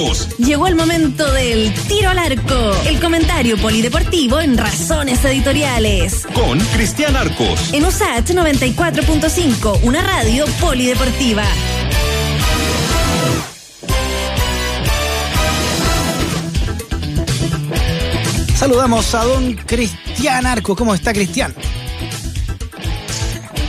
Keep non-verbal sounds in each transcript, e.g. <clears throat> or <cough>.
Arcos. Llegó el momento del tiro al arco, el comentario polideportivo en Razones Editoriales. Con Cristian Arcos. En USAT 94.5, una radio polideportiva. Saludamos a don Cristian Arco. ¿Cómo está Cristian?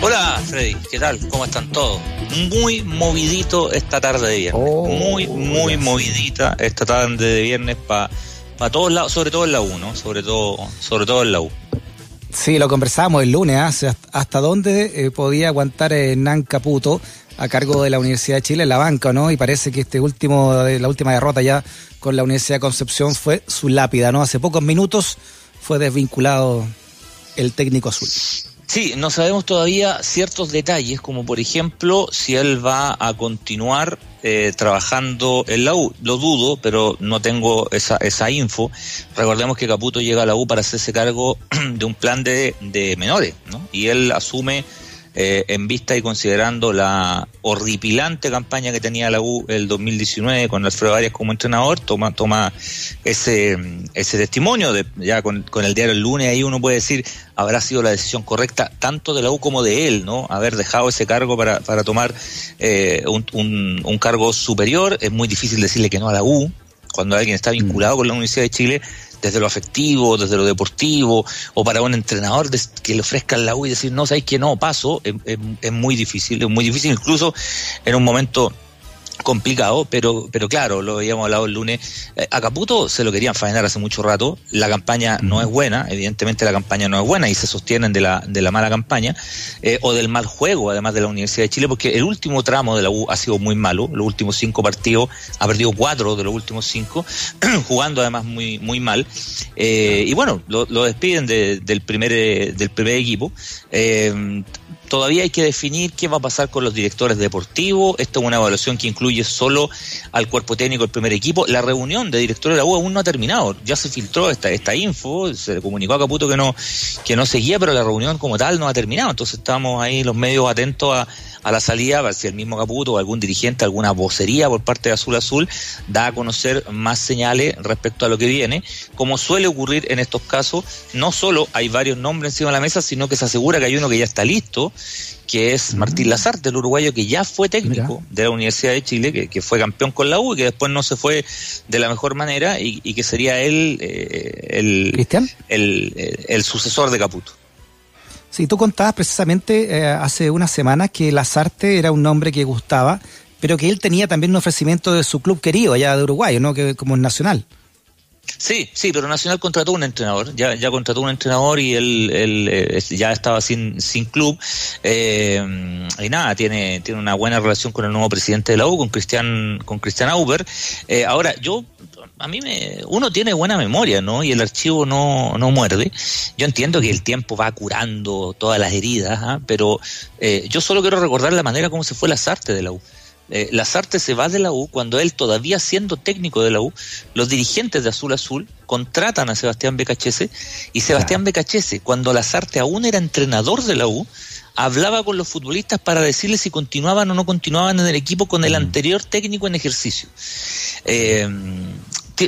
Hola Freddy, ¿qué tal? ¿Cómo están todos? Muy movidito esta tarde de viernes. Oh, muy, muy movidita esta tarde de viernes para pa todos lados, sobre todo en la U, ¿no? Sobre todo, sobre todo en la U. Sí, lo conversábamos el lunes, ¿eh? hasta dónde eh, podía aguantar Nan Caputo a cargo de la Universidad de Chile en la banca, ¿no? Y parece que este último, la última derrota ya con la Universidad de Concepción fue su lápida, ¿no? Hace pocos minutos fue desvinculado el técnico azul. Sí, no sabemos todavía ciertos detalles, como por ejemplo si él va a continuar eh, trabajando en la U. Lo dudo, pero no tengo esa, esa info. Recordemos que Caputo llega a la U para hacerse cargo <clears throat> de un plan de, de menores, ¿no? Y él asume eh, en vista y considerando la horripilante campaña que tenía la U el 2019 con Alfredo Arias como entrenador, toma, toma ese, ese testimonio, de, ya con, con, el diario el lunes, ahí uno puede decir, habrá sido la decisión correcta tanto de la U como de él, ¿no? Haber dejado ese cargo para, para tomar eh, un, un, un cargo superior, es muy difícil decirle que no a la U, cuando alguien está vinculado con la Universidad de Chile, desde lo afectivo, desde lo deportivo, o para un entrenador que le ofrezca la U y decir, no, sabéis que no, paso, es, es, es, muy difícil, es muy difícil. Incluso en un momento complicado, pero, pero claro, lo habíamos hablado el lunes. A Caputo se lo querían faenar hace mucho rato. La campaña no es buena, evidentemente la campaña no es buena y se sostienen de la, de la mala campaña eh, o del mal juego, además de la Universidad de Chile, porque el último tramo de la U ha sido muy malo. Los últimos cinco partidos ha perdido cuatro de los últimos cinco, <clears throat> jugando además muy, muy mal. Eh, y bueno, lo, lo despiden de, del, primer, del primer equipo. Todavía hay que definir qué va a pasar con los directores deportivos. Esto es una evaluación que incluye solo al cuerpo técnico del primer equipo. La reunión de directores de la U aún no ha terminado. Ya se filtró esta, esta info, se le comunicó a Caputo que no, que no seguía, pero la reunión como tal no ha terminado. Entonces estamos ahí los medios atentos a, a la salida, a ver si el mismo Caputo o algún dirigente, alguna vocería por parte de Azul Azul da a conocer más señales respecto a lo que viene. Como suele ocurrir en estos casos, no solo hay varios nombres encima de la mesa, sino que se asegura que hay uno que ya está listo, que es Martín Lazarte, el uruguayo que ya fue técnico Mira. de la Universidad de Chile, que, que, fue campeón con la U y que después no se fue de la mejor manera y, y que sería él eh, el, el, el, el sucesor de Caputo. Sí, tú contabas precisamente eh, hace unas semanas que Lazarte era un nombre que gustaba, pero que él tenía también un ofrecimiento de su club querido allá de Uruguay, ¿no? Que como el Nacional. Sí, sí, pero Nacional contrató un entrenador, ya, ya contrató un entrenador y él, él eh, ya estaba sin, sin club. Eh, y nada, tiene, tiene una buena relación con el nuevo presidente de la U, con Cristian, con Cristian Auber. Eh, ahora, yo, a mí me, uno tiene buena memoria, ¿no? Y el archivo no, no muerde. Yo entiendo que el tiempo va curando todas las heridas, ¿eh? pero yo solo quiero recordar la manera como se fue las artes de la U eh, Lazarte se va de la U cuando él, todavía siendo técnico de la U, los dirigentes de Azul Azul contratan a Sebastián Becachese y Sebastián Becachese, cuando Lazarte aún era entrenador de la U, hablaba con los futbolistas para decirles si continuaban o no continuaban en el equipo con el anterior técnico en ejercicio. Eh,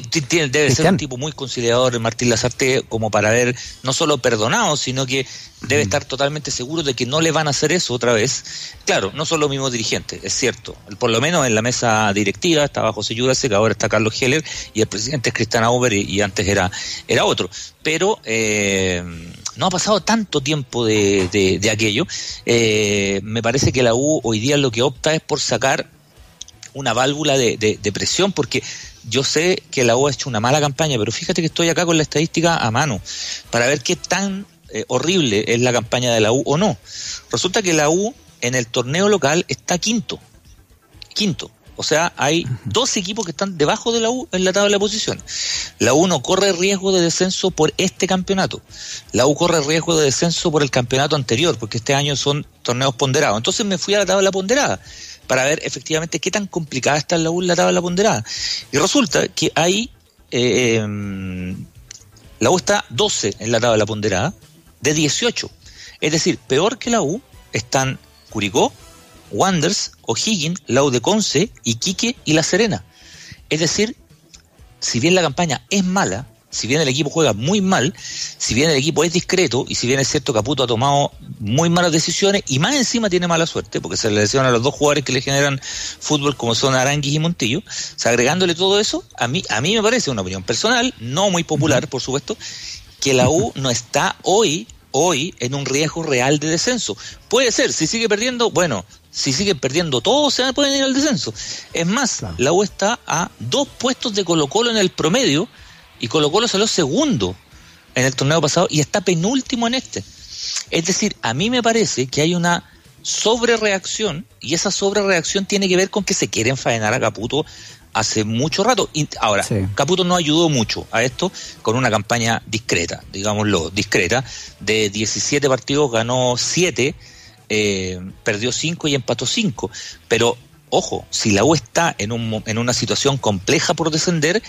debe ser un tipo muy conciliador Martín Lazarte como para haber no solo perdonado, sino que debe estar totalmente seguro de que no le van a hacer eso otra vez. Claro, no son los mismos dirigentes, es cierto. Por lo menos en la mesa directiva estaba José que ahora está Carlos Heller, y el presidente es Cristian Auber, y, y, antes era, era otro. Pero eh, no ha pasado tanto tiempo de, de, de aquello. Eh, me parece que la U hoy día lo que opta es por sacar una válvula de, de, de presión, porque yo sé que la U ha hecho una mala campaña, pero fíjate que estoy acá con la estadística a mano para ver qué tan eh, horrible es la campaña de la U o no. Resulta que la U en el torneo local está quinto. Quinto. O sea, hay dos equipos que están debajo de la U en la tabla de posiciones. La U no corre riesgo de descenso por este campeonato. La U corre riesgo de descenso por el campeonato anterior, porque este año son torneos ponderados. Entonces me fui a la tabla ponderada para ver efectivamente qué tan complicada está la U la tabla ponderada. Y resulta que hay, eh, la U está 12 en la tabla ponderada, de 18. Es decir, peor que la U están Curicó, Wanders, O'Higgins, la U de Conce, Iquique y La Serena. Es decir, si bien la campaña es mala, si bien el equipo juega muy mal, si bien el equipo es discreto y si bien es cierto que Caputo ha tomado muy malas decisiones y más encima tiene mala suerte porque se le lesionan a los dos jugadores que le generan fútbol como son Aranguis y Montillo, o sea, agregándole todo eso, a mí, a mí me parece una opinión personal, no muy popular por supuesto, que la U no está hoy hoy en un riesgo real de descenso. Puede ser, si sigue perdiendo, bueno, si sigue perdiendo todos se pueden ir al descenso. Es más, la U está a dos puestos de Colo Colo en el promedio y Colo Colo salió segundo en el torneo pasado y está penúltimo en este. Es decir, a mí me parece que hay una sobrereacción y esa sobrereacción tiene que ver con que se quieren faenar a Caputo hace mucho rato. Y ahora, Caputo no ayudó mucho a esto con una campaña discreta, digámoslo, discreta. De 17 partidos ganó 7, eh, perdió 5 y empató 5. Pero, ojo, si la U está en, un, en una situación compleja por descender,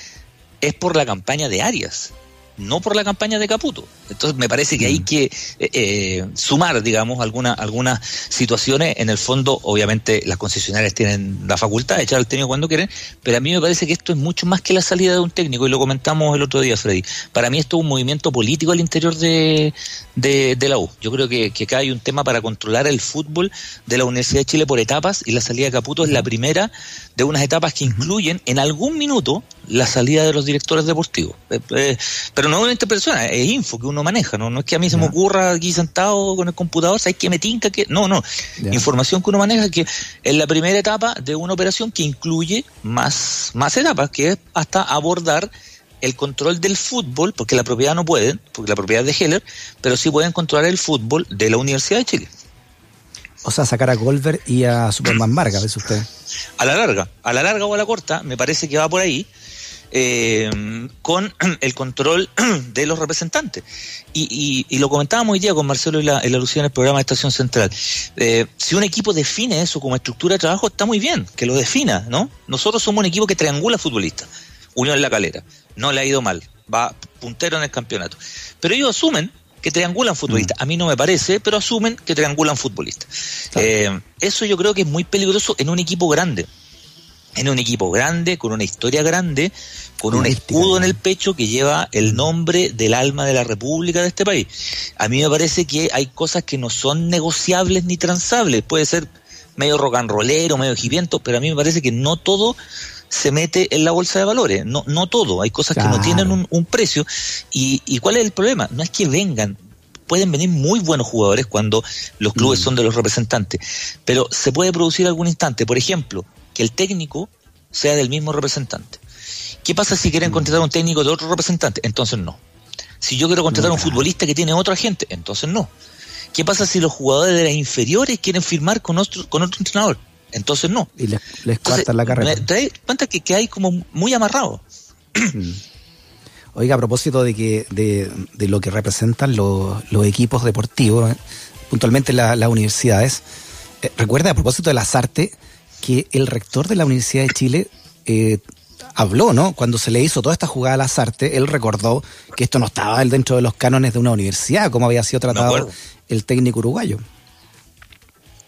es por la campaña de Arias no por la campaña de Caputo. Entonces me parece que hay mm. que eh, eh, sumar, digamos, algunas algunas situaciones. En el fondo, obviamente, las concesionarias tienen la facultad de echar al técnico cuando quieren, pero a mí me parece que esto es mucho más que la salida de un técnico, y lo comentamos el otro día, Freddy. Para mí esto es un movimiento político al interior de, de, la U. Yo creo que, que acá hay un tema para controlar el fútbol de la Universidad de Chile por etapas, y la salida de Caputo es la primera de unas etapas que incluyen en algún minuto la salida de los directores deportivos. Eh, pero no es una interpretación, es info que uno maneja, ¿no? No es que a mí se me ocurra aquí sentado con el computador, ¿sabes que me tinca que.? No, no. Información que uno maneja que es la primera etapa de una operación que incluye más, más etapas, que es hasta abordar el control del fútbol, porque la propiedad no pueden, porque la propiedad es de Heller, pero sí pueden controlar el fútbol de la Universidad de Chile. O sea, sacar a Golver y a Superman <clears throat> Vargas, ¿ves usted? A la larga, a la larga o a la corta, me parece que va por ahí eh, con el control <clears throat> de los representantes. Y, lo comentábamos hoy día con Marcelo y la, en la alusión en el programa de Estación Central. Eh, si un equipo define eso como estructura de trabajo, está muy bien, que lo defina, ¿no? Nosotros somos un equipo que triangula futbolistas. Unión La Calera. No le ha ido mal. Va puntero en el campeonato. Pero ellos asumen que triangulan futbolistas. Mm. A mí no me parece, pero asumen que triangulan futbolistas. Eh, eso yo creo que es muy peligroso en un equipo grande en un equipo grande, con una historia grande, con un escudo en el pecho que lleva el nombre del alma de la República de este país. A mí me parece que hay cosas que no son negociables ni transables. Puede ser medio rocanrolero, medio jiviento, pero a mí me parece que no todo se mete en la bolsa de valores. No, no todo. Hay cosas que no tienen un, precio. Y, y, cuál es el problema? No es que vengan. Pueden venir muy buenos jugadores cuando los clubes mm. son de los representantes. Pero se puede producir algún instante. Por ejemplo, que el técnico sea del mismo representante. ¿Qué pasa si quieren contratar un técnico de otro representante? Entonces no. Si yo quiero contratar a un futbolista que tiene otra gente, entonces no. ¿Qué pasa si los jugadores de las inferiores quieren firmar con otro, con otro entrenador? Entonces no. Y les, les la carrera. ¿Te das cuenta que, que, hay como muy amarrado? Mm. Oiga, a propósito de que de, de lo que representan los, los equipos deportivos, eh, puntualmente las universidades, eh, recuerda a propósito de las artes, que el rector de la Universidad de Chile eh, habló, ¿no? Cuando se le hizo toda esta jugada a las artes, él recordó que esto no estaba dentro de los cánones de una universidad, como había sido tratado el técnico uruguayo.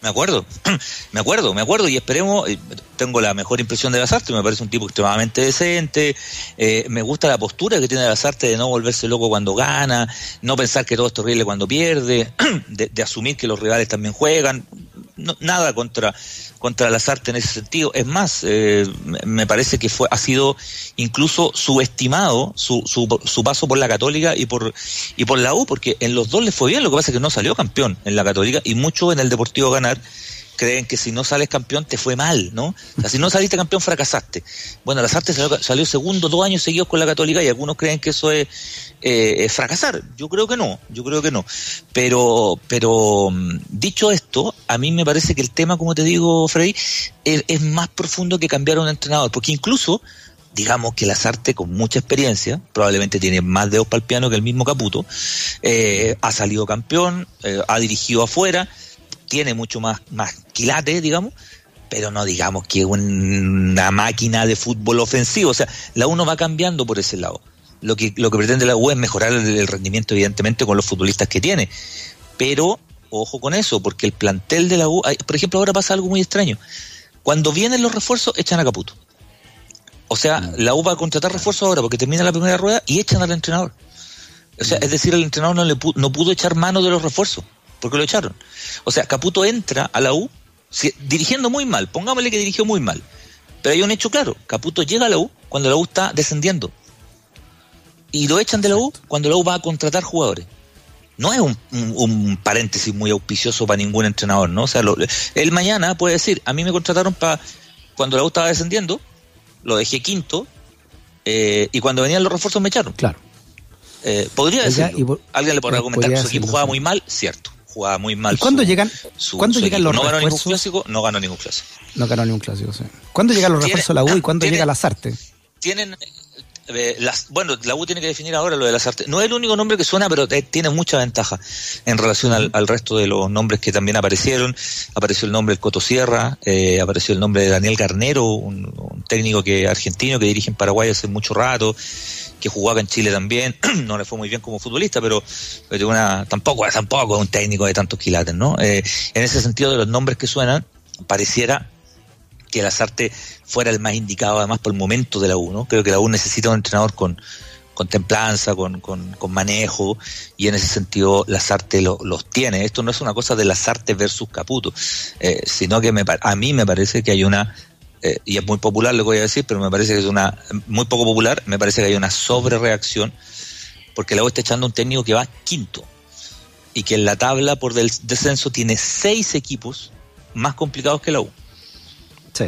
Me acuerdo, <clears throat> me acuerdo, me acuerdo y esperemos, eh, tengo la mejor impresión de Lazarte, me parece un tipo extremadamente decente, eh, me gusta la postura que tiene Lazarte de no volverse loco cuando gana, no pensar que todo es horrible cuando pierde, <clears throat> de, asumir que los rivales también juegan, nada contra contra las artes en ese sentido. Es más, eh, me parece que fue ha sido incluso subestimado su, su, su, paso por la Católica y por y por la U, porque en los dos le fue bien. Lo que pasa es que no salió campeón en la Católica y mucho en el Deportivo Ganar creen que si no sales campeón te fue mal, ¿no? O sea, si no saliste campeón fracasaste. Bueno, las artes salió, segundo dos años seguidos con la Católica y algunos creen que eso es, eh, fracasar. Yo creo que no, yo creo que no. Pero, pero mm, dicho esto, a mí me parece que el tema, como te digo, Freddy, es, más profundo que cambiar a un entrenador, porque incluso digamos que las artes con mucha experiencia, probablemente tiene más dedos para el piano que el mismo Caputo, eh, ha salido campeón, eh, ha dirigido afuera, tiene mucho más, más quilate, digamos, pero no digamos que una máquina de fútbol ofensivo. O sea, la uno va cambiando por ese lado. Lo que, lo que pretende la U es mejorar el, rendimiento, evidentemente, con los futbolistas que tiene. Pero, ojo con eso, porque el plantel de la U, por ejemplo, ahora pasa algo muy extraño. Cuando vienen los refuerzos, echan a Caputo. O sea, Mm. la U va a contratar refuerzos ahora porque termina la primera rueda y echan al entrenador. O sea, es decir, el entrenador no, le no pudo echar mano de los refuerzos porque lo echaron. O sea, Caputo entra a la U si- dirigiendo muy mal, pongámosle que dirigió muy mal. Pero hay un hecho claro, Caputo llega a la U cuando la U está descendiendo. Y lo echan de la U cuando la U va a contratar jugadores. No es un, un- un paréntesis muy auspicioso para ningún entrenador, ¿no? O sea, lo- él mañana puede decir, a mí me contrataron para cuando la U estaba descendiendo, lo dejé quinto, eh, y cuando venían los refuerzos me echaron. Claro. Eh, podría por- Alguien le podrá argumentar que su equipo jugaba muy mal, cierto. Jugaba muy mal. ¿Y cuándo su- llegan, su- ¿cuándo su llegan los No ganó ningún clásico, no ganó ningún clásico. No ganó ni un clásico, sí. ¿Cuándo llegan los refuerzos a la U y cuándo tiene- llega Lazarte? tienen eh, las bueno la U tiene que definir ahora lo de las artes no es el único nombre que suena pero eh, tiene mucha ventaja en relación al, al resto de los nombres que también aparecieron apareció el nombre del Coto Sierra eh, apareció el nombre de Daniel Garnero un, un técnico que argentino que dirige en Paraguay hace mucho rato que jugaba en Chile también <clears throat> no le fue muy bien como futbolista pero, pero una tampoco tampoco es un técnico de tantos quilates no Eh, en ese sentido de los nombres que suenan pareciera que Lazarte fuera el más indicado además por el momento de la U. Creo que la U necesita un entrenador con, con templanza, con, con, con manejo, y en ese sentido Lazarte lo- los tiene. Esto no es una cosa de Lazarte versus Caputo, eh, sino que me, a mí me parece que hay una, eh, y es muy popular lo que voy a decir, pero me parece que es una, muy poco popular, me parece que hay una sobrereacción, porque la U está echando un técnico que va quinto, y que en la tabla por del descenso tiene seis equipos más complicados que la U. Sí.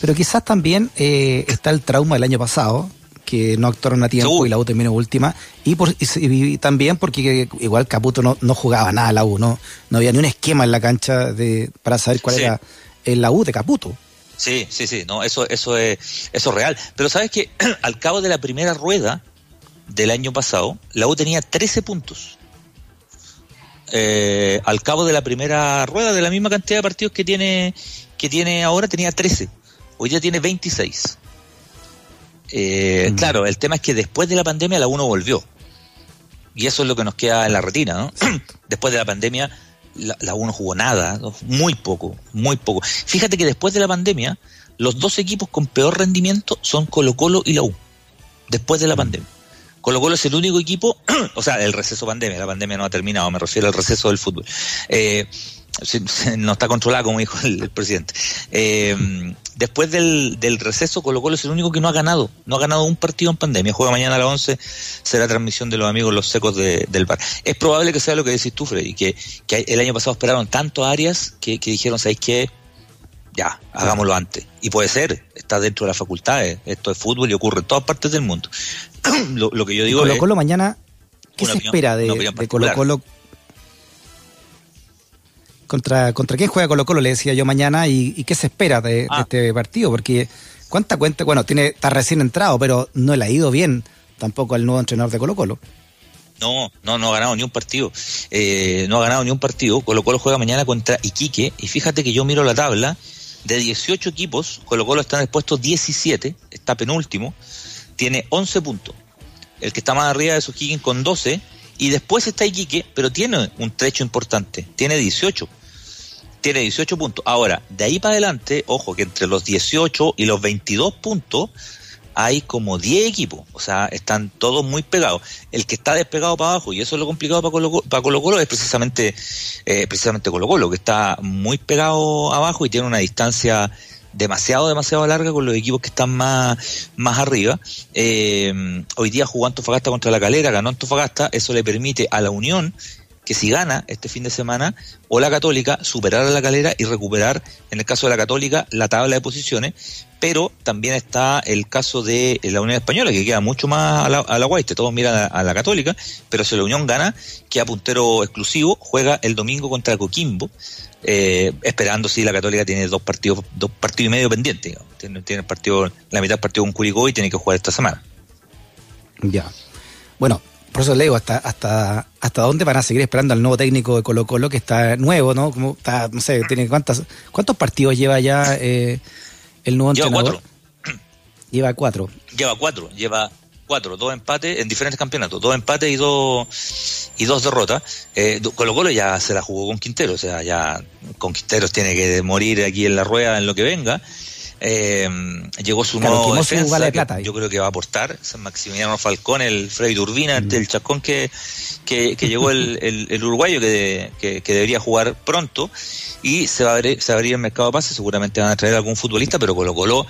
Pero quizás también eh, está el trauma del año pasado, que no actuaron a tiempo y la U terminó última. Y, por, y, también porque igual Caputo no, no jugaba nada a la U, no, no había ni un esquema en la cancha de, para saber cuál Sí. era el la U de Caputo. Sí, sí, sí, no, eso, eso es, eso es real. Pero sabes que <clears throat> al cabo de la primera rueda del año pasado, la U tenía 13 puntos. Eh, al cabo de la primera rueda, de la misma cantidad de partidos que tiene, que tiene ahora, tenía 13. Hoy ya tiene 26. Eh, Mm. Claro, el tema es que después de la pandemia la 1 volvió. Y eso es lo que nos queda en la retina, ¿no? <clears throat> después de la pandemia, la, la U no jugó nada, muy poco, muy poco. Fíjate que después de la pandemia, los dos equipos con peor rendimiento son Colo Colo y la U. Después de la pandemia. Colo Colo es el único equipo, <clears throat> o sea, el receso pandemia, la pandemia no ha terminado, me refiero al receso del fútbol. Eh, no está controlada, como dijo el, el presidente. Eh, después del, del receso, Colo Colo es el único que no ha ganado. No ha ganado un partido en pandemia. Juega mañana a las 11, será transmisión de los amigos Los Secos de- del Bar. Es probable que sea lo que decís tú, Freddy, que, que el año pasado esperaron tanto a Arias que, que dijeron, ¿sabéis qué? Ya, hagámoslo antes. Y puede ser, está dentro de las facultades. Esto es fútbol y ocurre en todas partes del mundo. <clears throat> lo, lo que yo digo Colo es... Colo mañana, ¿qué se opinión- espera de, Colo. Colo? ¿Contra, ¿Contra quién juega Colo Colo? Le decía yo mañana. ¿Y, y qué se espera de, de Ah. este partido? Porque, ¿cuánta cuenta? Bueno, tiene está recién entrado, pero no le ha ido bien tampoco al nuevo entrenador de Colo Colo. No, no, no ha ganado ni un partido. Eh, no ha ganado ni un partido. Colo Colo juega mañana contra Iquique. Y fíjate que yo miro la tabla. De 18 equipos, Colo Colo está en el puesto 17, está penúltimo, tiene 11 puntos. El que está más arriba es O'Higgins con 12. Y después está Iquique, pero tiene un trecho importante, tiene 18. Tiene 18 puntos. Ahora, de ahí para adelante, ojo que entre los 18 y los 22 puntos hay como 10 equipos, o sea, están todos muy pegados. El que está despegado para abajo, y eso es lo complicado para Colo para Colo, -Colo es precisamente, eh, precisamente Colo Colo, que está muy pegado abajo y tiene una distancia demasiado, demasiado larga con los equipos que están más, más arriba. Eh, hoy día jugó Antofagasta contra la Calera, ganó Antofagasta, eso le permite a la Unión que si gana este fin de semana o la Católica superar a la Calera y recuperar, en el caso de la Católica, la tabla de posiciones, pero también está el caso de la Unión Española, que queda mucho más a la, a la Guaite, todos miran a, la Católica, pero si la Unión gana, queda puntero exclusivo, juega el domingo contra Coquimbo, eh, esperando si la Católica tiene dos partidos, dos partidos y medio pendientes, tiene el partido, la mitad del partido con Curicó y tiene que jugar esta semana. Ya. Bueno, por eso le digo, hasta, hasta, hasta dónde van a seguir esperando al nuevo técnico de Colo Colo, que está nuevo, ¿no? Como está, no sé, tiene cuántas, cuántos partidos lleva ya eh, el nuevo lleva entrenador. Cuatro. Lleva cuatro. Lleva cuatro, lleva cuatro, dos empates en diferentes campeonatos, dos empates y dos y dos derrotas. Eh, Colo Colo ya se la jugó con Quintero, o sea, ya con Quinteros tiene que morir aquí en la rueda en lo que venga. Eh, llegó su nuevo defensa, yo creo que va a aportar, San Maximiliano Falcón, el Freddy Turbina, mm. el chacón que, que, llegó el, <laughs> el, uruguayo que, que, debería jugar pronto y se va, a abrir, se va a abrir el mercado de pases, seguramente van a traer algún futbolista, pero Colo Colo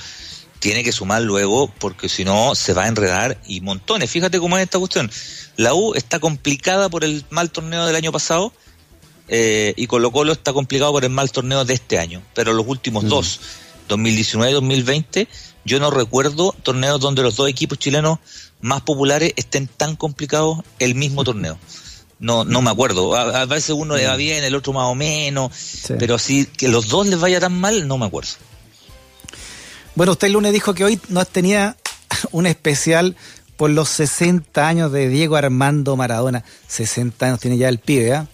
tiene que sumar luego porque si no se va a enredar y montones. Fíjate cómo es esta cuestión. La U está complicada por el mal torneo del año pasado eh, y Colo Colo está complicado por el mal torneo de este año, pero los últimos mm. dos 2019 y 2020, yo no recuerdo torneos donde los dos equipos chilenos más populares estén tan complicados el mismo torneo. No, no me acuerdo. A, veces uno le va mm. bien, el otro más o menos, pero así que los dos les vaya tan mal, no me acuerdo. Bueno, usted el lunes dijo que hoy nos tenía <laughs> un especial por los 60 años de Diego Armando Maradona. 60 años tiene ya el pibe, ¿ah?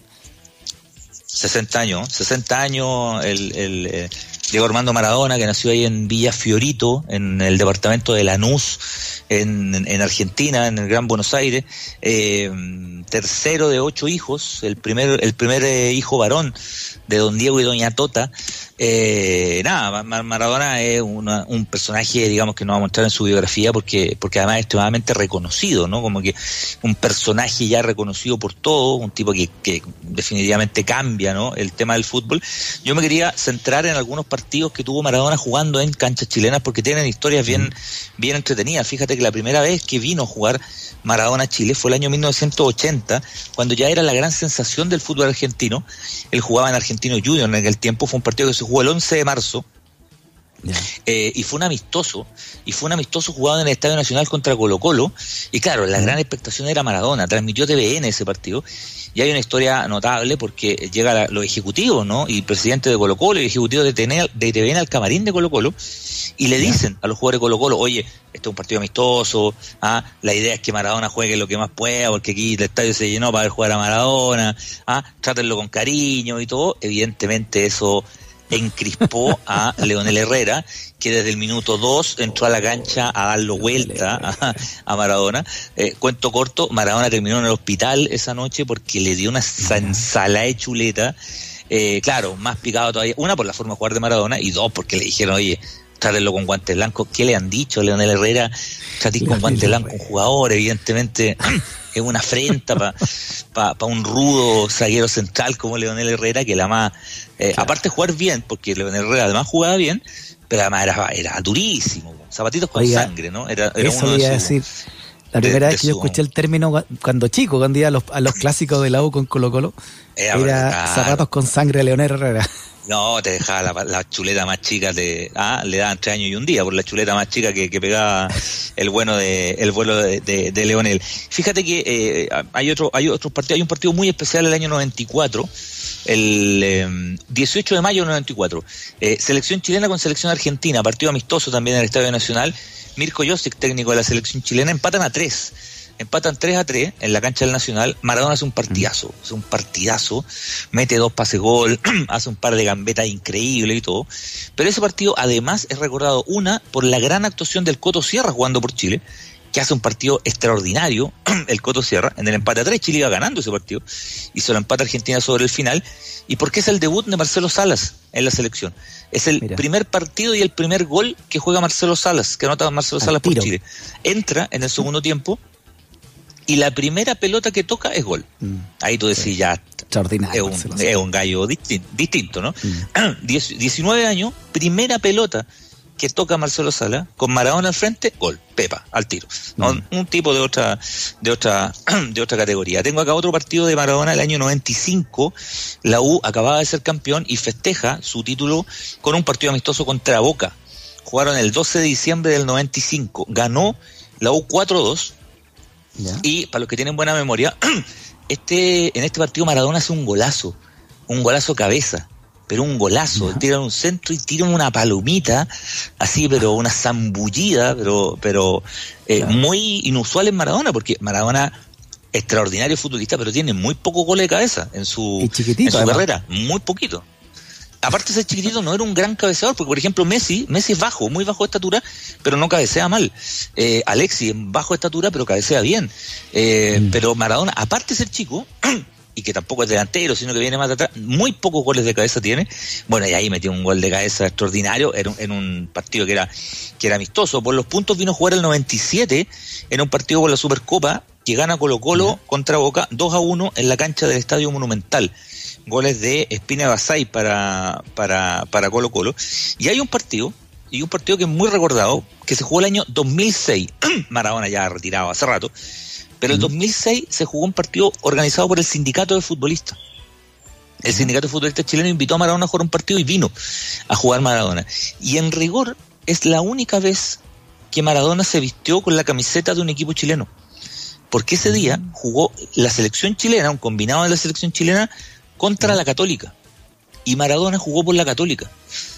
60 años, 60 años el, el, eh, Diego Armando Maradona, que nació ahí en Villa Fiorito, en el departamento de Lanús, en, en Argentina, en el Gran Buenos Aires, eh, tercero de ocho hijos, el primer, el primer eh, hijo varón de don Diego y doña Tota, eh, nada, Maradona es un personaje, digamos, que no va a mostrar en su biografía porque, porque además es extremadamente reconocido, ¿no? Como que un personaje ya reconocido por todo, un tipo que, que definitivamente cambia, ¿no? El tema del fútbol. Yo me quería centrar en algunos partidos que tuvo Maradona jugando en canchas chilenas porque tienen historias bien, bien entretenidas. Fíjate que la primera vez que vino a jugar Maradona a Chile fue el año 1980, cuando ya era la gran sensación del fútbol argentino. Él jugaba en Argentino Junior en aquel tiempo, fue un partido que se jugó el 11 de marzo. Eh, y fue un amistoso, y fue un amistoso jugado en el Estadio Nacional contra Colo Colo, y claro, la gran expectación era Maradona, transmitió TVN ese partido, y hay una historia notable porque llega los ejecutivos, ¿no? Y el presidente de Colo Colo y ejecutivo de, de TVN al camarín de Colo Colo, y le dicen a los jugadores de Colo Colo, oye, este es un partido amistoso, ¿ah? la idea es que Maradona juegue lo que más pueda, porque aquí el estadio se llenó para ver jugar a Maradona, ¿ah? trátenlo con cariño y todo, evidentemente eso encrispó a Leonel Herrera, que desde el minuto 2 entró a la cancha a darlo vuelta a, Maradona. Eh, cuento corto, Maradona terminó en el hospital esa noche porque le dio una ensalada de chuleta. Eh, claro, más picado todavía. Una, por la forma de jugar de Maradona, y dos, porque le dijeron, oye, trátenlo con guantes blancos. ¿Qué le han dicho a Leonel Herrera? Tratis con guantes blancos un jugador, evidentemente. <laughs> es una afrenta para pa, un rudo zaguero central como Leonel Herrera, que la más, eh, aparte de jugar bien, porque Leonel Herrera además jugaba bien, pero además era, era durísimo, zapatitos con sangre, ¿no? Era, era eso uno de decir. La primera vez que yo escuché el término cuando chico, cuando iba a los, a los clásicos de la U con Colo Colo, era, zapatos con sangre Leonel Herrera. No, te dejaba la, chuleta más chica, de, ah, le daban tres años y un día por la chuleta más chica que, que pegaba el bueno de, el vuelo de, de, Leonel. Fíjate que eh, hay otro, hay otros partidos, hay un partido muy especial el año 94, el 18 em, de mayo del 94. Eh, selección chilena con selección argentina, partido amistoso también en el Estadio Nacional. Mirko Josic, técnico de la selección chilena, empatan a tres empatan 3 a 3 en la cancha del Nacional. Maradona hace un partidazo, hace un partidazo, mete dos pases gol, <clears throat> hace un par de gambetas increíbles y todo. Pero ese partido además es recordado, una, por la gran actuación del Coto Sierra jugando por Chile, que hace un partido extraordinario, <clears throat> el Coto Sierra, en el empate a 3, Chile iba ganando ese partido, y se lo empata Argentina sobre el final, y porque es el debut de Marcelo Salas en la selección. Es el primer partido y el primer gol que juega Marcelo Salas, que anota Marcelo Salas por Chile. Entra en el segundo tiempo, y la primera pelota que toca es gol. Mm. Ahí tú decís ya. Es un, es un gallo distinto, ¿no? 19 mm. <clears throat> años, primera pelota que toca Marcelo Sala, con Maradona al frente, gol, Pepa, al tiro. Mm. Un tipo de otra, de otra, <clears throat> de otra categoría. Tengo acá otro partido de Maradona el año 95. La U acababa de ser campeón y festeja su título con un partido amistoso contra Boca. Jugaron el 12 de diciembre del 95. Ganó la U 4-2 y para los que tienen buena memoria, <clears throat> este en este partido Maradona hace un golazo, un golazo cabeza, pero un golazo, tira un centro y tira una palomita, así, pero una zambullida, pero, pero eh, muy inusual en Maradona, porque Maradona extraordinario futbolista, pero tiene muy poco gol de cabeza en su, en su carrera, muy poquito aparte de ser chiquitito, no era un gran cabeceador, porque por ejemplo Messi, Messi es bajo, muy bajo de estatura, pero no cabecea mal. Eh, Alexi es bajo de estatura, pero cabecea bien. Eh, mm. Pero Maradona, aparte de ser chico, <clears throat> y que tampoco es delantero, sino que viene más de atrás, muy pocos goles de cabeza tiene. Bueno, y ahí metió un gol de cabeza extraordinario en un, en un partido que era, que era amistoso. Por los puntos vino a jugar el 97 en un partido por la Supercopa que gana Colo Colo contra Boca 2 a 1 en la cancha del Estadio Monumental. Goles de Espina Basay para, para, para Colo Colo. Y hay un partido, y un partido que es muy recordado, que se jugó el año 2006. <clears throat> Maradona ya retirado hace rato. Pero el 2006 se jugó un partido organizado por el sindicato de futbolistas. El sindicato de futbolistas chileno invitó a Maradona a jugar un partido y vino a jugar Maradona. Y en rigor es la única vez que Maradona se vistió con la camiseta de un equipo chileno. Porque ese día jugó la selección chilena, un combinado de la selección chilena, contra la católica. Y Maradona jugó por la católica.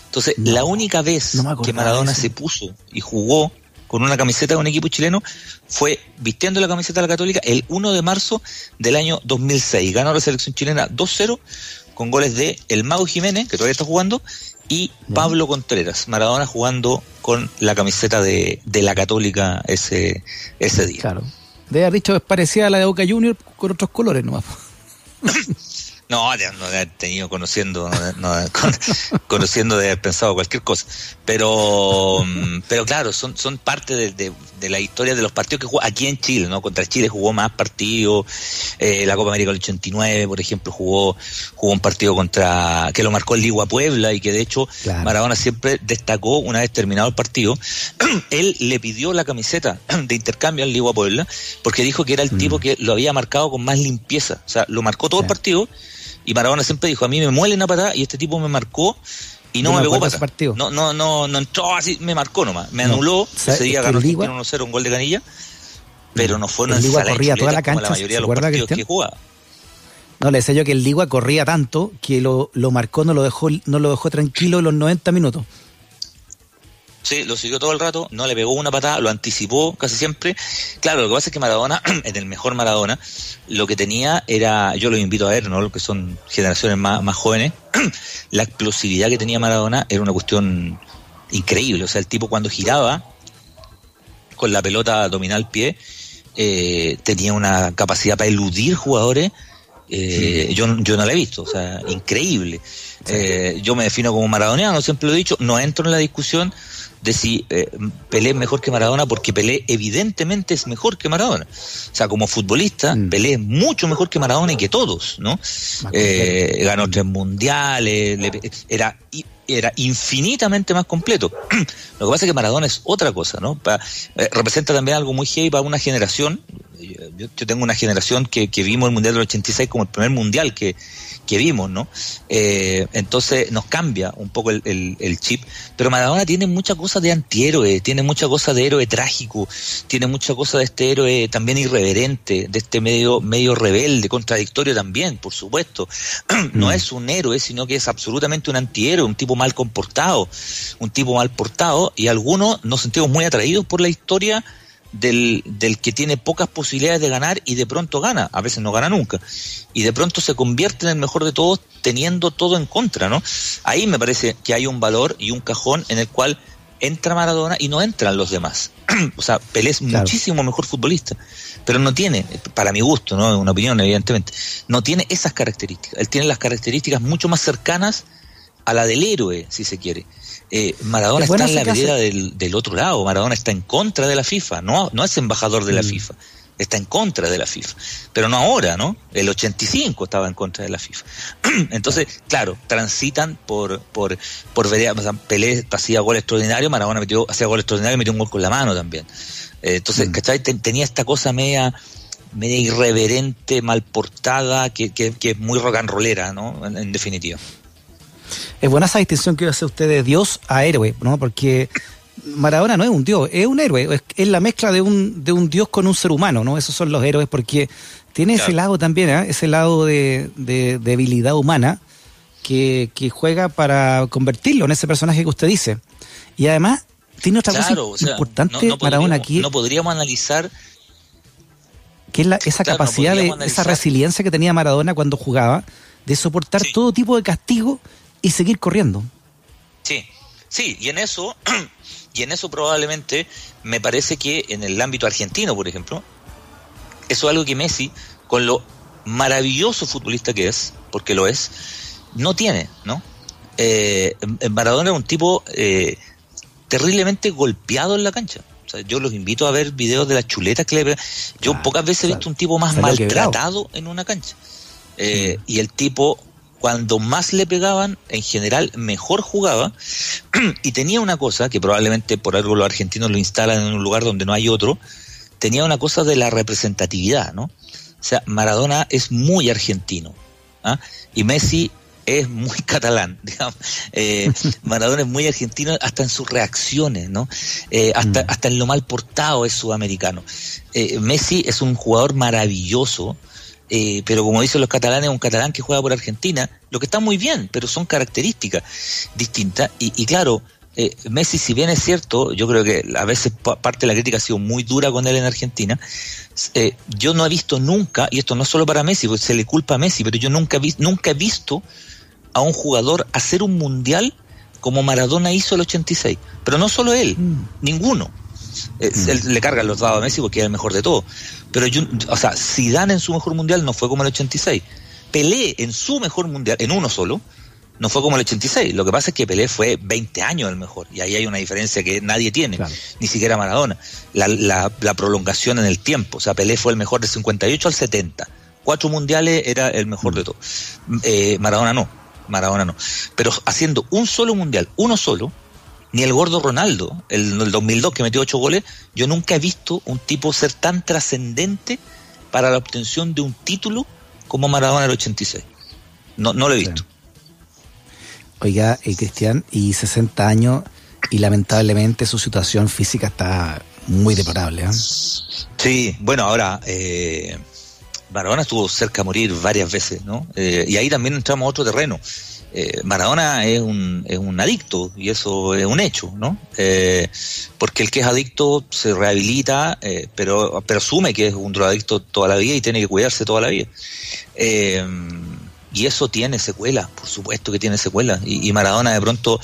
Entonces, la única vez que Maradona se puso y jugó con una camiseta de un equipo chileno fue vistiendo la camiseta de la Católica el 1 de marzo del año 2006. Ganó la selección chilena 2-0 con goles de El Mago Jiménez, que todavía está jugando, y Pablo Contreras. Maradona jugando con la camiseta de, de la Católica ese, ese día. Claro. De haber dicho es parecida a la de Boca Junior con otros colores nomás. <coughs> No, no he tenido conociendo, no, con, conociendo de haber pensado cualquier cosa. Pero, pero claro, son, son parte de, de, de la historia de los partidos que jugó aquí en Chile, ¿no? Contra Chile jugó más partidos, eh, la Copa América del 89, por ejemplo, jugó, jugó un partido contra, que lo marcó el Ligua Puebla y que de hecho claro. Maradona siempre destacó una vez terminado el partido, <clears throat> él le pidió la camiseta de intercambio al Ligua Puebla porque dijo que era el mm. tipo que lo había marcado con más limpieza, o sea, lo marcó todo el partido y Maradona siempre dijo, a mí me muele una patada y este tipo me marcó y no me, me pegó patada. No, no, no, no entró así, me marcó nomás. Me anuló, no. ese día ganó 1-0 un gol de canilla, pero no fue una Ligua corría toda la cancha, la mayoría de los partidos que jugaba. No, le decía yo que el Ligua corría tanto que lo, lo marcó, no lo dejó, no lo dejó tranquilo los 90 minutos. Sí, lo siguió todo el rato, no le pegó una patada, lo anticipó casi siempre. Claro, lo que pasa es que Maradona, <clears throat> en el mejor Maradona, lo que tenía era, yo lo invito a ver, ¿no? Lo que son generaciones más, más jóvenes, <clears throat> la explosividad que tenía Maradona era una cuestión increíble. O sea, el tipo cuando giraba con la pelota dominal al pie, eh, tenía una capacidad para eludir jugadores. Eh, sí. yo, yo no la he visto, o sea, increíble. Sí. Eh, yo me defino como maradoniano, siempre lo he dicho, no entro en la discusión de si eh, Pelé es mejor que Maradona, porque Pelé evidentemente es mejor que Maradona. O sea, como futbolista, mm. Pelé es mucho mejor que Maradona y que todos, ¿no? Eh, ganó tres mundiales, le, era era infinitamente más completo. <clears throat> Lo que pasa es que Maradona es otra cosa, ¿no? Pa, eh, representa también algo muy heavy para una generación. Yo, yo tengo una generación que, que, vimos el Mundial del 86 como el primer Mundial que, que vimos, ¿no? Eh, entonces nos cambia un poco el, el, el, chip. Pero Maradona tiene muchas cosas de antihéroe, tiene muchas cosas de héroe trágico, tiene muchas cosas de este héroe también irreverente, de este medio, medio rebelde, contradictorio también, por supuesto. <clears throat> no mm. es un héroe, sino que es absolutamente un antihéroe, un tipo mal comportado, un tipo mal portado, y algunos nos sentimos muy atraídos por la historia del, del que tiene pocas posibilidades de ganar y de pronto gana, a veces no gana nunca, y de pronto se convierte en el mejor de todos teniendo todo en contra, ¿no? Ahí me parece que hay un valor y un cajón en el cual entra Maradona y no entran los demás. <clears throat> o sea, Pelé es claro. muchísimo mejor futbolista, pero no tiene, para mi gusto, ¿no? Una opinión, evidentemente, no tiene esas características. Él tiene las características mucho más cercanas a la del héroe, si se quiere. Eh, Maradona está en la vereda del, del, otro lado, Maradona está en contra de la FIFA, no, no es embajador de la mm. FIFA, está en contra de la FIFA, pero no ahora, ¿no? El 85 estaba en contra de la FIFA. <clears throat> Entonces, claro, transitan por por por vereda, o sea, Pelé hacía gol extraordinario, Maradona metió, hacía gol extraordinario y metió un gol con la mano también. Eh, entonces, mm. ¿cachai? Tenía esta cosa media media irreverente, mal portada, que, que, que es muy rock and rollera, ¿no? En, en definitiva es buena esa distinción que hace usted de Dios a héroe, ¿no? Porque Maradona no es un dios, es un héroe, es, es, la mezcla de un, de un dios con un ser humano, ¿no? Esos son los héroes porque tiene claro. ese lado también, ¿eh? ese lado de, de, debilidad humana que, que, juega para convertirlo en ese personaje que usted dice. Y además tiene otra claro, cosa o sea, importante, no, no Maradona, aquí. No podríamos analizar que es la, esa claro, capacidad no de, analizar. esa resiliencia que tenía Maradona cuando jugaba, de soportar sí. todo tipo de castigo y seguir corriendo. Sí, sí, y en eso, <clears throat> y en eso probablemente me parece que en el ámbito argentino, por ejemplo, eso es algo que Messi, con lo maravilloso futbolista que es, porque lo es, no tiene, ¿no? Eh, Maradona era un tipo eh, terriblemente golpeado en la cancha. O sea, yo los invito a ver videos de las chuletas que le Yo pocas veces he visto un tipo más maltratado en una cancha. Eh, y el tipo, cuando más le pegaban, en general mejor jugaba. <clears throat> y tenía una cosa, que probablemente por algo los argentinos lo instalan en un lugar donde no hay otro, tenía una cosa de la representatividad, ¿no? O sea, Maradona es muy argentino. ¿ah? Y Messi es muy <laughs> catalán, <laughs> digamos. Eh, <laughs> Maradona es muy argentino hasta en sus reacciones, ¿no? Eh, hasta, mm. hasta en lo mal portado es sudamericano. Eh, Messi es un jugador maravilloso, pero como dicen los catalanes, un catalán que juega por Argentina, lo que está muy bien, pero son características distintas. Y, y claro, Messi, si bien es cierto, yo creo que a veces parte de la crítica ha sido muy dura con él en Argentina, yo no he visto nunca, y esto no es solo para Messi, porque se le culpa a Messi, pero yo nunca, vi, nunca he visto a un jugador hacer un mundial como Maradona hizo el 86. Pero no solo él, mm. ninguno. Eh, mm. Él le carga los dados a Messi porque era el mejor de todo. Pero yo, o sea, Zidane en su mejor mundial no fue como el 86. Pelé en su mejor mundial, en uno solo, no fue como el 86. Lo que pasa es que Pelé fue 20 años el mejor. Y ahí hay una diferencia que nadie tiene, ni siquiera Maradona. La, la, prolongación en el tiempo. O sea, Pelé fue el mejor de 58 al 70. Cuatro mundiales era el mejor de todo. Eh, Maradona no. Maradona no. Pero haciendo un solo mundial, uno solo, ni el gordo Ronaldo, el, el 2002 que metió ocho goles, yo nunca he visto un tipo ser tan trascendente para la obtención de un título como Maradona el 86. No, no lo he visto. Oiga, eh, Cristian, y 60 años y lamentablemente su situación física está muy deplorable. ¿eh? Sí, bueno, ahora eh, Maradona estuvo cerca de morir varias veces, ¿no? Eh, y ahí también entramos a otro terreno. Eh, Maradona es un, es un adicto y eso es un hecho, ¿no? Eh, porque el que es adicto se rehabilita, pero, pero asume que es un drogadicto toda la vida y tiene que cuidarse toda la vida. y eso tiene secuelas, por supuesto que tiene secuelas. Y, y, Maradona de pronto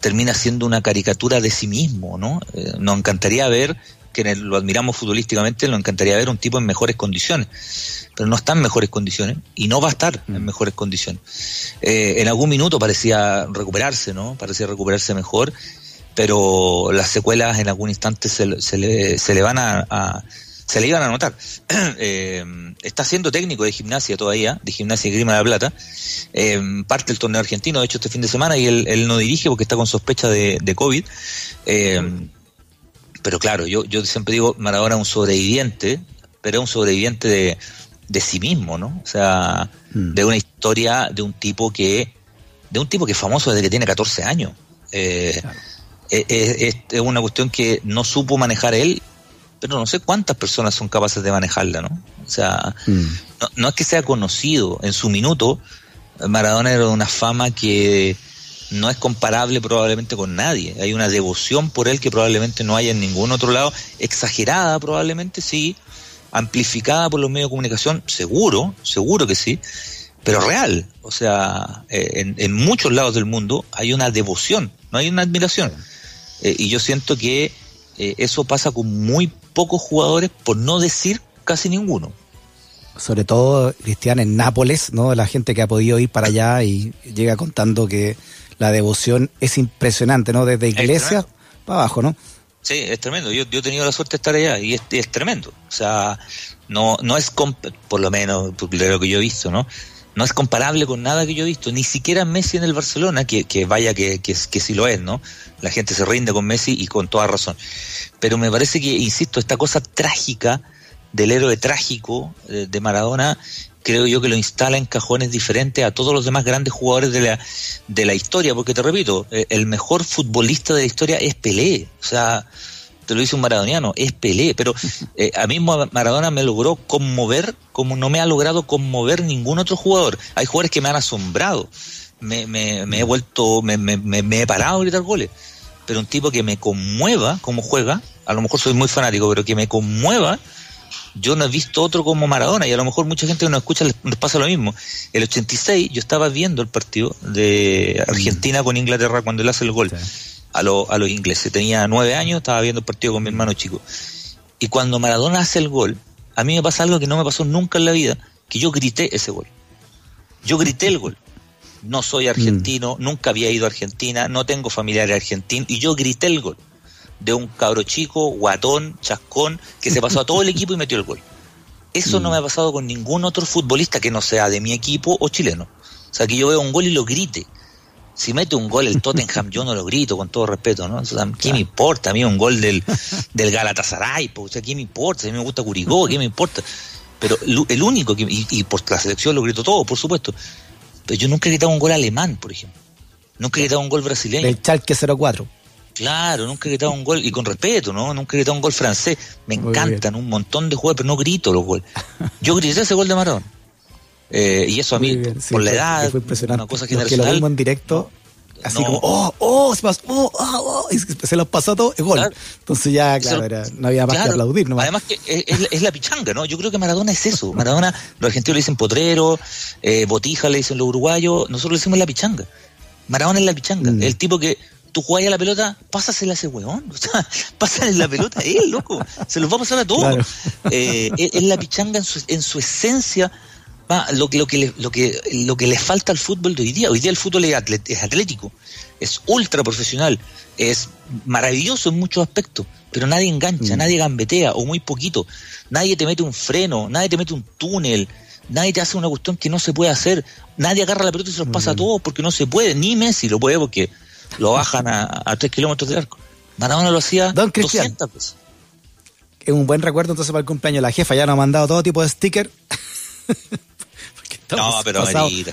termina siendo una caricatura de sí mismo, ¿no? nos encantaría ver que lo admiramos futbolísticamente, nos encantaría ver un tipo en mejores condiciones, pero no está en mejores condiciones y no va a estar en mm. mejores condiciones. Eh, en algún minuto parecía recuperarse, ¿no? Parecía recuperarse mejor, pero las secuelas en algún instante se, le, se le van a, se le iban a notar. <clears throat> Eh, está siendo técnico de gimnasia todavía, de gimnasia y Grima de la Plata. Eh, parte del torneo argentino, de hecho, este fin de semana, y él, no dirige porque está con sospecha de, de COVID pero claro, yo, yo siempre digo, Maradona es un sobreviviente, pero es un sobreviviente de, de sí mismo, ¿no? O sea, mm. de una historia de un tipo que, de un tipo que es famoso desde que tiene 14 años. Eh, es, una cuestión que no supo manejar él, pero no sé cuántas personas son capaces de manejarla, ¿no? O sea, mm. no, no, es que sea conocido. En su minuto, Maradona era de una fama que no es comparable probablemente con nadie. Hay una devoción por él que probablemente no haya en ningún otro lado, exagerada probablemente sí, amplificada por los medios de comunicación, seguro, seguro que sí, pero real. O sea, eh, en, muchos lados del mundo hay una devoción, no hay una admiración. Eh, y yo siento que eh, eso pasa con muy pocos jugadores, por no decir casi ninguno sobre todo Cristian en Nápoles, ¿no? La gente que ha podido ir para allá y llega contando que la devoción es impresionante, ¿no? Desde iglesia para abajo, ¿no? Sí, es tremendo. Yo, yo he tenido la suerte de estar allá y es, es tremendo. O sea, no, no es, por lo menos, de lo que yo he visto, ¿no? No es comparable con nada que yo he visto, ni siquiera Messi en el Barcelona, que, que vaya que, que, que sí lo es, ¿no? La gente se rinde con Messi y con toda razón. Pero me parece que, insisto, esta cosa trágica del héroe trágico de, de Maradona creo yo que lo instala en cajones diferentes a todos los demás grandes jugadores de la, de la historia, porque te repito, eh, el mejor futbolista de la historia es Pelé, o sea, te lo dice un maradoniano, es Pelé, pero <laughs> eh, a mí Maradona me logró conmover como no me ha logrado conmover ningún otro jugador. Hay jugadores que me han asombrado, me, me, me he vuelto, me, me, me he parado a gritar goles, pero un tipo que me conmueva como juega, a lo mejor soy muy fanático, pero que me conmueva, yo no he visto otro como Maradona y a lo mejor mucha gente que nos escucha les, pasa lo mismo. El 86 yo estaba viendo el partido de Argentina con Inglaterra cuando él hace el gol a, a los ingleses. Tenía nueve años, estaba viendo el partido con mi hermano chico. Y cuando Maradona hace el gol, a mí me pasa algo que no me pasó nunca en la vida, que yo grité ese gol. Yo grité el gol. No soy argentino, Mm. nunca había ido a Argentina, no tengo familiares argentinos, y yo grité el gol de un cabro chico, guatón, chascón, que se pasó a todo el equipo y metió el gol. Eso Mm. no me ha pasado con ningún otro futbolista que no sea de mi equipo o chileno. O sea, que yo veo un gol y lo grite. Si mete un gol el Tottenham, yo no lo grito, con todo respeto, ¿no? O sea, ¿qué me importa? A mí un gol del, del Galatasaray, o sea, ¿qué me importa? A mí me gusta Curicó, ¿qué me importa? Pero el, único que, y, y por la selección lo grito todo, por supuesto. Pero yo nunca he gritado un gol alemán, por ejemplo. Nunca he gritado un gol brasileño. Del Chalque 04. Claro, nunca he gritado un gol, y con respeto, ¿no? Nunca he gritado un gol francés. Me Muy encantan un montón de jugadores, pero no grito los goles. <laughs> Yo grité ese gol de Maradona. Eh, y eso a mí, bien, sí, por la edad, una cosa que lo vimos en directo, así no. como, oh, oh, se pasó, oh, oh, oh, y se los pasó todo, es gol. Claro. Entonces ya, claro, era- no había más claro. que aplaudir nomás. Además que es, es la- es la pichanga, ¿no? Yo creo que Maradona es eso. Maradona, los argentinos le dicen potrero, eh, botija le dicen los uruguayos, nosotros le decimos la pichanga. Maradona es la pichanga. Mm. El tipo que tú jugás a la pelota, pásasela a ese weón. <laughs> O sea, pásale la pelota a él, loco. Se los va a pasar a todos. Claro. Eh, es, es la pichanga en su, en su esencia. va, lo, que- lo, que le, lo, que, lo que le falta al fútbol de hoy día. Hoy día el fútbol es, atlet- es atlético, es ultra profesional, es maravilloso en muchos aspectos, pero nadie engancha, Mm. nadie gambetea, o muy poquito. Nadie te mete un freno, nadie te mete un túnel, nadie te hace una cuestión que no se puede hacer. Nadie agarra la pelota y se los pasa a todos porque no se puede. Ni Messi lo puede porque lo bajan a, a 3 kilómetros del arco. Maradona lo hacía Don Cristian. 200 veces. Es un buen recuerdo entonces para el cumpleaños. La jefa ya nos ha mandado todo tipo de sticker. <laughs> No, pero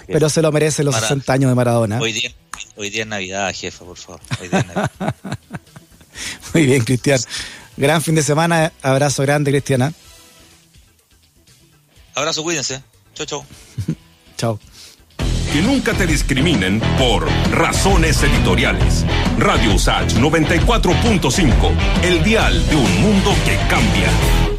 pero se lo merece los Mara- 60 años de Maradona. Hoy día, hoy día es Navidad, jefa, por favor. Hoy día es Navidad. <laughs> Muy bien, Cristian. Gran fin de semana. Abrazo grande, Cristiana. Abrazo, cuídense. Chau, chau. <laughs> Chao. Que nunca te discriminen por razones editoriales. Radio Usach 94.5, el dial de un mundo que cambia.